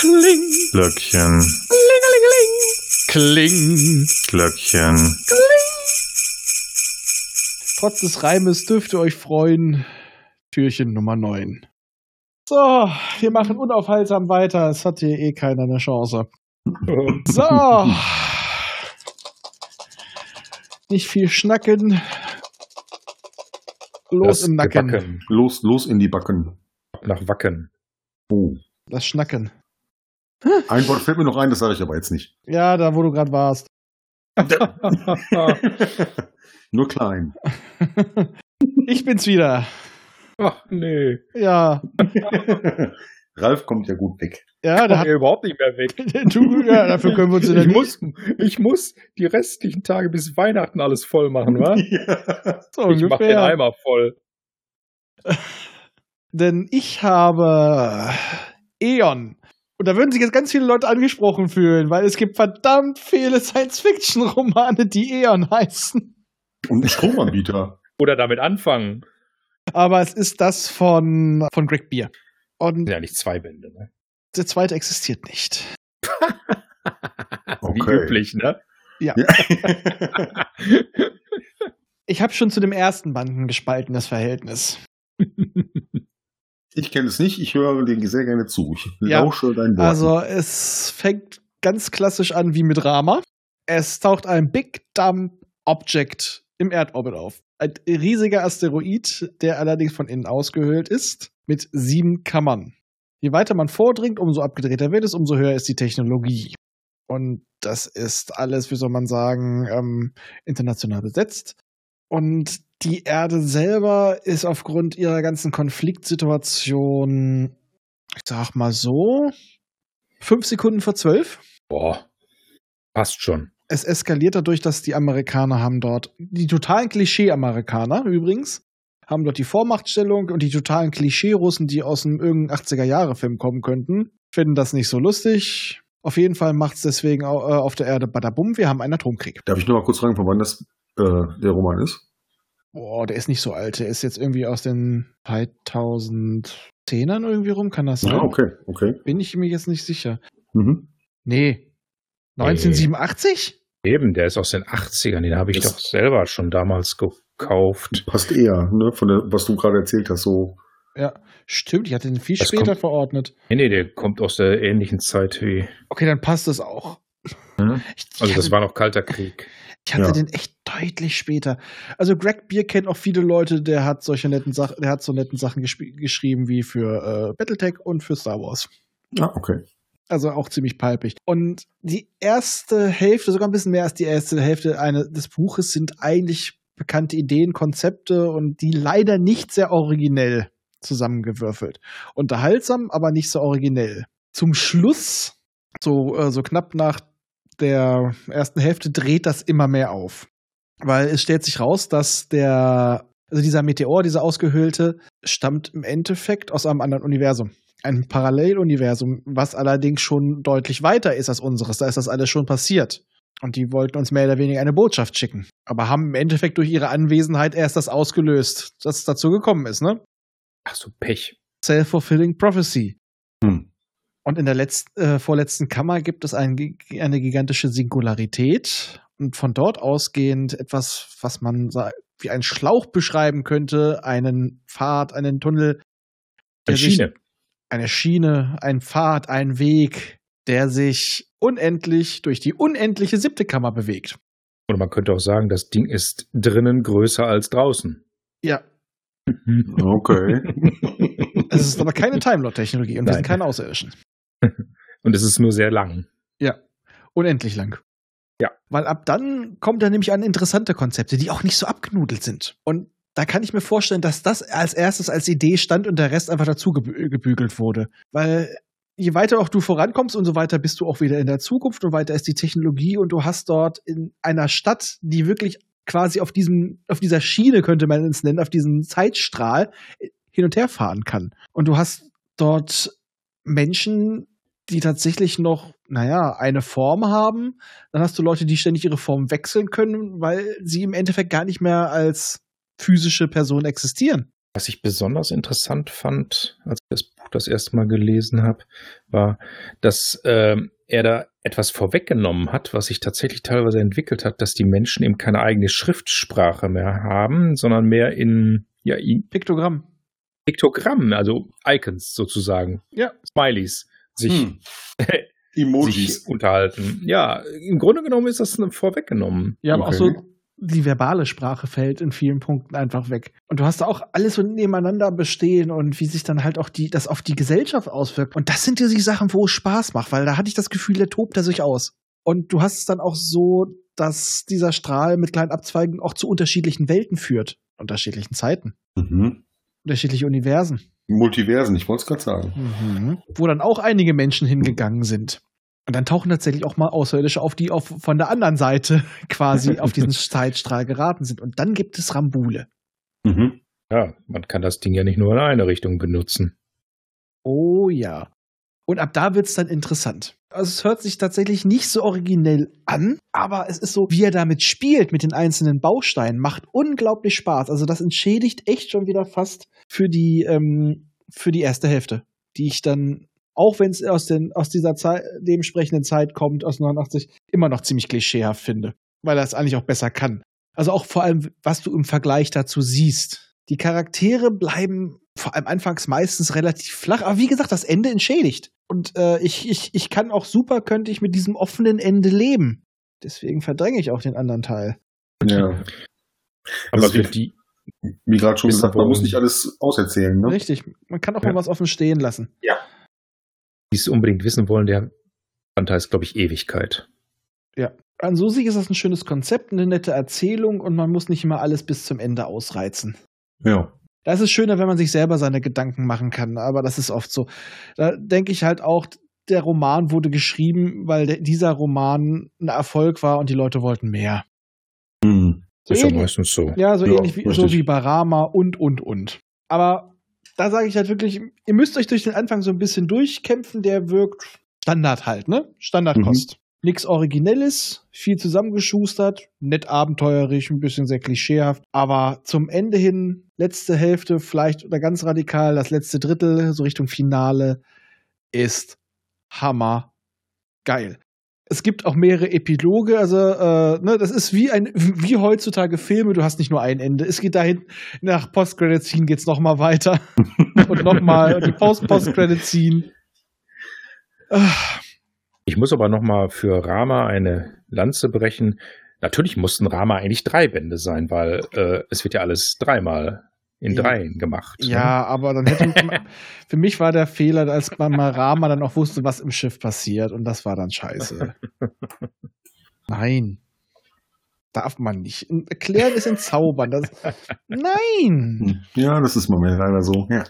Kling. Glöckchen. Kling. Glöckchen. Trotz des Reimes dürft ihr euch freuen. Türchen Nummer 9. So, wir machen unaufhaltsam weiter. Es hat hier eh keiner eine Chance. So. Nicht viel schnacken. Los Das im Nacken. Gebacken. Los, los in die Backen. Nach Wacken. Oh. Das Schnacken. Ein Wort fällt mir noch ein, das sage ich aber jetzt nicht. Ja, da wo du gerade warst. Nur klein. ich bin's wieder. Ach nee. Ja, Ralf kommt ja gut weg. ja, da Kommt hat er überhaupt nicht mehr weg. du, ja, dafür können wir uns Ich muss, ich muss die restlichen Tage bis Weihnachten alles voll machen, wa? ja. so Ich mach den ungefähr. Eimer voll. Denn ich habe Eon. Und da würden sich jetzt ganz viele Leute angesprochen fühlen, weil es gibt verdammt viele Science-Fiction-Romane, die Eon heißen. Und ein Stromanbieter. Oder damit anfangen. Aber es ist das von, von Greg Beer. Und Sind ja nicht zwei Bände, ne? der zweite existiert nicht. Wie Okay. üblich, ne? Ja. Ich habe schon zu dem ersten Band ein gespaltenes Verhältnis. ich kenne es nicht, ich höre dir sehr gerne zu. Ich Ja. lausche dein Wort. Also es fängt ganz klassisch an wie mit Rama. Es taucht ein Big Dumb Object im Erdorbit auf. Ein riesiger Asteroid, der allerdings von innen ausgehöhlt ist, mit sieben Kammern. Je weiter man vordringt, umso abgedrehter wird es, umso höher ist die Technologie. Und das ist alles, wie soll man sagen, ähm, international besetzt. Und die Erde selber ist aufgrund ihrer ganzen Konfliktsituation, ich sag mal so, fünf Sekunden vor zwölf. Boah. Passt schon. Es eskaliert dadurch, dass die Amerikaner haben dort, die totalen Klischee-Amerikaner übrigens, haben dort die Vormachtstellung und die totalen Klischee-Russen, die aus einem irgendeinem 80er-Jahre-Film kommen könnten, finden das nicht so lustig. Auf jeden Fall macht es deswegen äh, auf der Erde badabum, wir haben einen Atomkrieg. Darf ich noch mal kurz fragen, von wann das äh, der Roman ist? Boah, der ist nicht so alt. Der ist jetzt irgendwie aus den 2010ern irgendwie rum, kann das sein? Ah, okay, okay. Bin ich mir jetzt nicht sicher. Mhm. Nee. 1987? Eben, der ist aus den 80ern. Den habe ich Das- doch selber schon damals gekauft. Passt eher, ne, von der, was du gerade erzählt hast, so. Ja, stimmt. Ich hatte den viel Das später kommt- verordnet. Nee, nee, der kommt aus der ähnlichen Zeit wie. Okay, dann passt es auch. Mhm. Ich, ich Also, das hatte, war noch Kalter Krieg. Ich hatte ja. den echt deutlich später. Also Greg Beer kennt auch viele Leute, der hat solche netten Sachen, der hat so netten Sachen geschrieben wie für äh, Battletech und für Star Wars. Ah, okay. Also auch ziemlich palpig. Und die erste Hälfte, sogar ein bisschen mehr als die erste Hälfte eine, des Buches, sind eigentlich bekannte Ideen, Konzepte und die leider nicht sehr originell zusammengewürfelt. Unterhaltsam, aber nicht so originell. Zum Schluss, so, äh, so knapp nach der ersten Hälfte, dreht das immer mehr auf. Weil es stellt sich raus, dass der, also dieser Meteor, dieser ausgehöhlte, stammt im Endeffekt aus einem anderen Universum ein Paralleluniversum, was allerdings schon deutlich weiter ist als unseres. Da ist das alles schon passiert. Und die wollten uns mehr oder weniger eine Botschaft schicken. Aber haben im Endeffekt durch ihre Anwesenheit erst das ausgelöst, dass es dazu gekommen ist, ne? Ach so, Pech. Self-fulfilling Prophecy. Hm. Und in der letzten, äh, vorletzten Kammer gibt es ein, eine gigantische Singularität. Und von dort ausgehend etwas, was man wie einen Schlauch beschreiben könnte, einen Pfad, einen Tunnel. Eine sich- Schiene. eine Schiene, ein Pfad, ein Weg, der sich unendlich durch die unendliche siebte Kammer bewegt. Oder man könnte auch sagen, das Ding ist drinnen größer als draußen. Ja, Okay. es ist aber keine Timelord-Technologie und wir sind Nein. keine Außerirdischen. Und es ist nur sehr lang. Unendlich lang. Ja. Weil ab dann kommt er nämlich an interessante Konzepte, die auch nicht so abgenudelt sind. Und da kann ich mir vorstellen, dass das als erstes als Idee stand und der Rest einfach dazu gebü gebügelt wurde. Weil je weiter auch du vorankommst, umso weiter bist du auch wieder in der Zukunft und weiter ist die Technologie und du hast dort in einer Stadt, die wirklich quasi auf diesem, auf dieser Schiene, könnte man es nennen, auf diesem Zeitstrahl äh, hin und her fahren kann. Und du hast dort Menschen, die tatsächlich noch, naja, eine Form haben. Dann hast du Leute, die ständig ihre Form wechseln können, weil sie im Endeffekt gar nicht mehr als physische Person existieren. Was ich besonders interessant fand, als ich das Buch das erste Mal gelesen habe, war, dass äh, er da etwas vorweggenommen hat, was sich tatsächlich teilweise entwickelt hat, dass die Menschen eben keine eigene Schriftsprache mehr haben, sondern mehr in ja, in Piktogramm. Piktogramm, also Icons sozusagen. Ja. Smileys sich, Hm. Emojis. sich unterhalten. Ja, im Grunde genommen ist das vorweggenommen. Ja, aber auch Okay. so die verbale Sprache fällt in vielen Punkten einfach weg. Und du hast da auch alles so nebeneinander bestehen und wie sich dann halt auch die, das auf die Gesellschaft auswirkt. Und das sind ja die Sachen, wo es Spaß macht, weil da hatte ich das Gefühl, der tobt er sich aus. Und du hast es dann auch so, dass dieser Strahl mit kleinen Abzweigen auch zu unterschiedlichen Welten führt. Unterschiedlichen Zeiten. Mhm. Unterschiedliche Universen. Multiversen, ich wollte es gerade sagen. Mhm. Wo dann auch einige Menschen hingegangen sind. Und dann tauchen tatsächlich auch mal Außerirdische auf, die auf, von der anderen Seite quasi auf diesen Zeitstrahl geraten sind. Und dann gibt es Rambule. Mhm. Ja, man kann das Ding ja nicht nur in eine Richtung benutzen. Oh ja. Und ab da wird's dann interessant. Also es hört sich tatsächlich nicht so originell an, aber es ist so, wie er damit spielt mit den einzelnen Bausteinen, macht unglaublich Spaß. Also das entschädigt echt schon wieder fast für die, ähm, für die erste Hälfte, die ich dann, auch wenn es aus, aus dieser Zeit, dementsprechenden Zeit kommt, aus 89, immer noch ziemlich klischeehaft finde, weil er es eigentlich auch besser kann. Also auch vor allem, was du im Vergleich dazu siehst. Die Charaktere bleiben vor allem anfangs meistens relativ flach, aber wie gesagt, das Ende entschädigt. Und äh, ich, ich, ich kann auch super, könnte ich mit diesem offenen Ende leben. Deswegen verdränge ich auch den anderen Teil. Ja. Aber Das für die, Wie gerade schon gesagt, man muss nicht alles auserzählen, ne? Richtig. Man kann auch Ja. mal was offen stehen lassen. die es unbedingt wissen wollen, der Fanta ist, glaube ich, Ewigkeit. An so sich ist das ein schönes Konzept, eine nette Erzählung und man muss nicht immer alles bis zum Ende ausreizen. Ja. Da ist es schöner, wenn man sich selber seine Gedanken machen kann, aber das ist oft so. Da denke ich halt auch, der Roman wurde geschrieben, weil dieser Roman ein Erfolg war und die Leute wollten mehr. Hm. So ist ja meistens so. Ja, so Ja, ähnlich wie, so richtig. wie Barama und, und, und. Aber da sage ich halt wirklich, ihr müsst euch durch den Anfang so ein bisschen durchkämpfen, der wirkt Standard halt, ne? Standardkost. Nix Originelles, viel zusammengeschustert, nett abenteuerlich, ein bisschen sehr klischeehaft. Aber zum Ende hin, letzte Hälfte, vielleicht oder ganz radikal, das letzte Drittel, so Richtung Finale, ist Hammer geil. Es gibt auch mehrere Epiloge, also äh, ne, das ist wie ein wie heutzutage Filme. Du hast nicht nur ein Ende. Es geht dahin nach Post-Credit Scene geht's noch mal weiter und noch mal die Post-Post-Credit Scene. Ah, Ich muss aber noch mal für Rama eine Lanze brechen. Natürlich mussten Rama eigentlich drei Bände sein, weil äh, es wird ja alles dreimal in dreien gemacht. ne? Ja, aber dann hätte für mich war der Fehler, als man mal Rama dann auch wusste, was im Schiff passiert und das war dann scheiße. Nein. Darf man nicht. Erklären ist entzaubern. Das, nein. Ja, das ist mal leider so. Ja.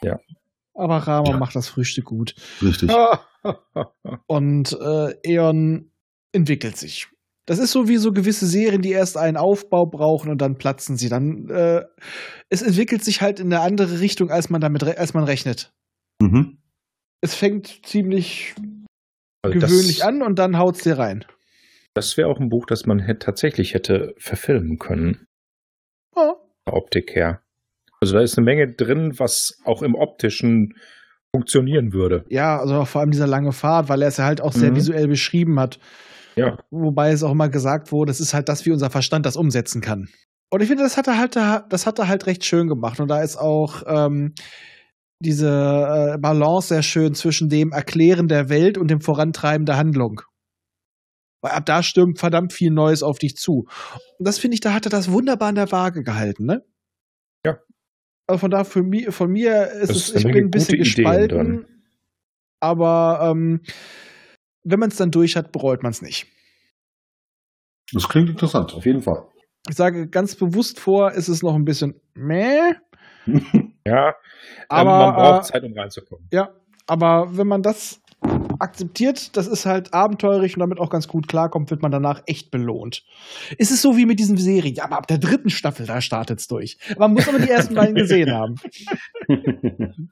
Ja. Aber Rama Ja. macht das Frühstück gut. Richtig. Und äh, Eon entwickelt sich. Das ist so wie so gewisse Serien, die erst einen Aufbau brauchen und dann platzen sie. Dann äh, es entwickelt sich halt in eine andere Richtung, als man damit re- als man rechnet. Mhm. Es fängt ziemlich Also gewöhnlich an und dann haut's dir rein. Das wäre auch ein Buch, das man hätte, tatsächlich hätte verfilmen können, Ja. Optik her. Also da ist eine Menge drin, was auch im optischen funktionieren würde. Ja, also vor allem dieser lange Fahrt, weil er es ja halt auch sehr Mhm. visuell beschrieben hat. Ja. Wobei es auch mal gesagt wurde, es ist halt das, wie unser Verstand das umsetzen kann. Und ich finde, das hat er halt, das hat er halt recht schön gemacht. Und da ist auch ähm, diese äh, Balance sehr schön zwischen dem Erklären der Welt und dem Vorantreiben der Handlung. Weil ab da stürmt verdammt viel Neues auf dich zu. Und das finde ich, da hat er das wunderbar in der Waage gehalten, ne? Also von da für mi, von mir ist es, ich bin ein bisschen gespalten. Aber ähm, wenn man es dann durch hat, bereut man es nicht. Das klingt interessant, auf jeden Fall. Ich sage ganz bewusst vor, ist es noch ein bisschen meh, Ja, aber ähm, man braucht äh, Zeit, um reinzukommen. ja, aber wenn man das akzeptiert, das ist halt abenteuerlich und damit auch ganz gut klarkommt, wird man danach echt belohnt. Es ist so wie mit diesem Serie, ja, aber ab der dritten Staffel, da startet's durch. Man muss aber die ersten beiden gesehen haben.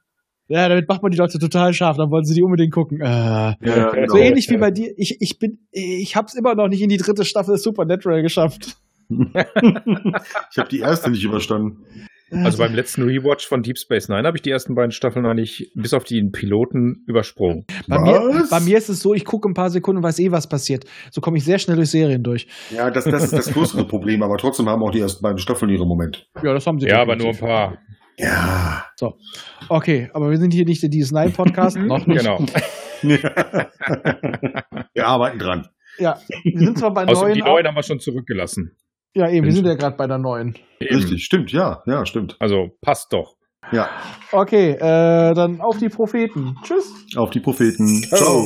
Ja, damit macht man die Leute total scharf, dann wollen sie die unbedingt gucken. Äh, ja, so genau. ähnlich wie bei dir. Ich, ich bin, ich hab's immer noch nicht in die dritte Staffel Supernatural geschafft. ich habe die erste nicht überstanden. Also beim letzten Rewatch von Deep Space Nine habe ich die ersten beiden Staffeln eigentlich bis auf den Piloten übersprungen. Bei mir, bei mir, ist es so, ich gucke ein paar Sekunden und weiß eh, was passiert. So komme ich sehr schnell durch Serien durch. Ja, das, das ist das größere Problem, aber trotzdem haben auch die ersten beiden Staffeln ihre Momente. Ja, das haben sie. Ja, aber nur ein paar. Ja. So. Okay, aber wir sind hier nicht der DS9-Podcast. noch nicht. Genau. wir arbeiten dran. Ja, wir sind zwar bei Außer neuen. die neuen haben wir schon zurückgelassen. Ja, eben, wir sind ja gerade bei der neuen. Eben. Richtig, stimmt, ja, ja, stimmt. Also passt doch. Ja, Okay, äh, dann auf die Propheten. Tschüss. auf die Propheten. Ciao.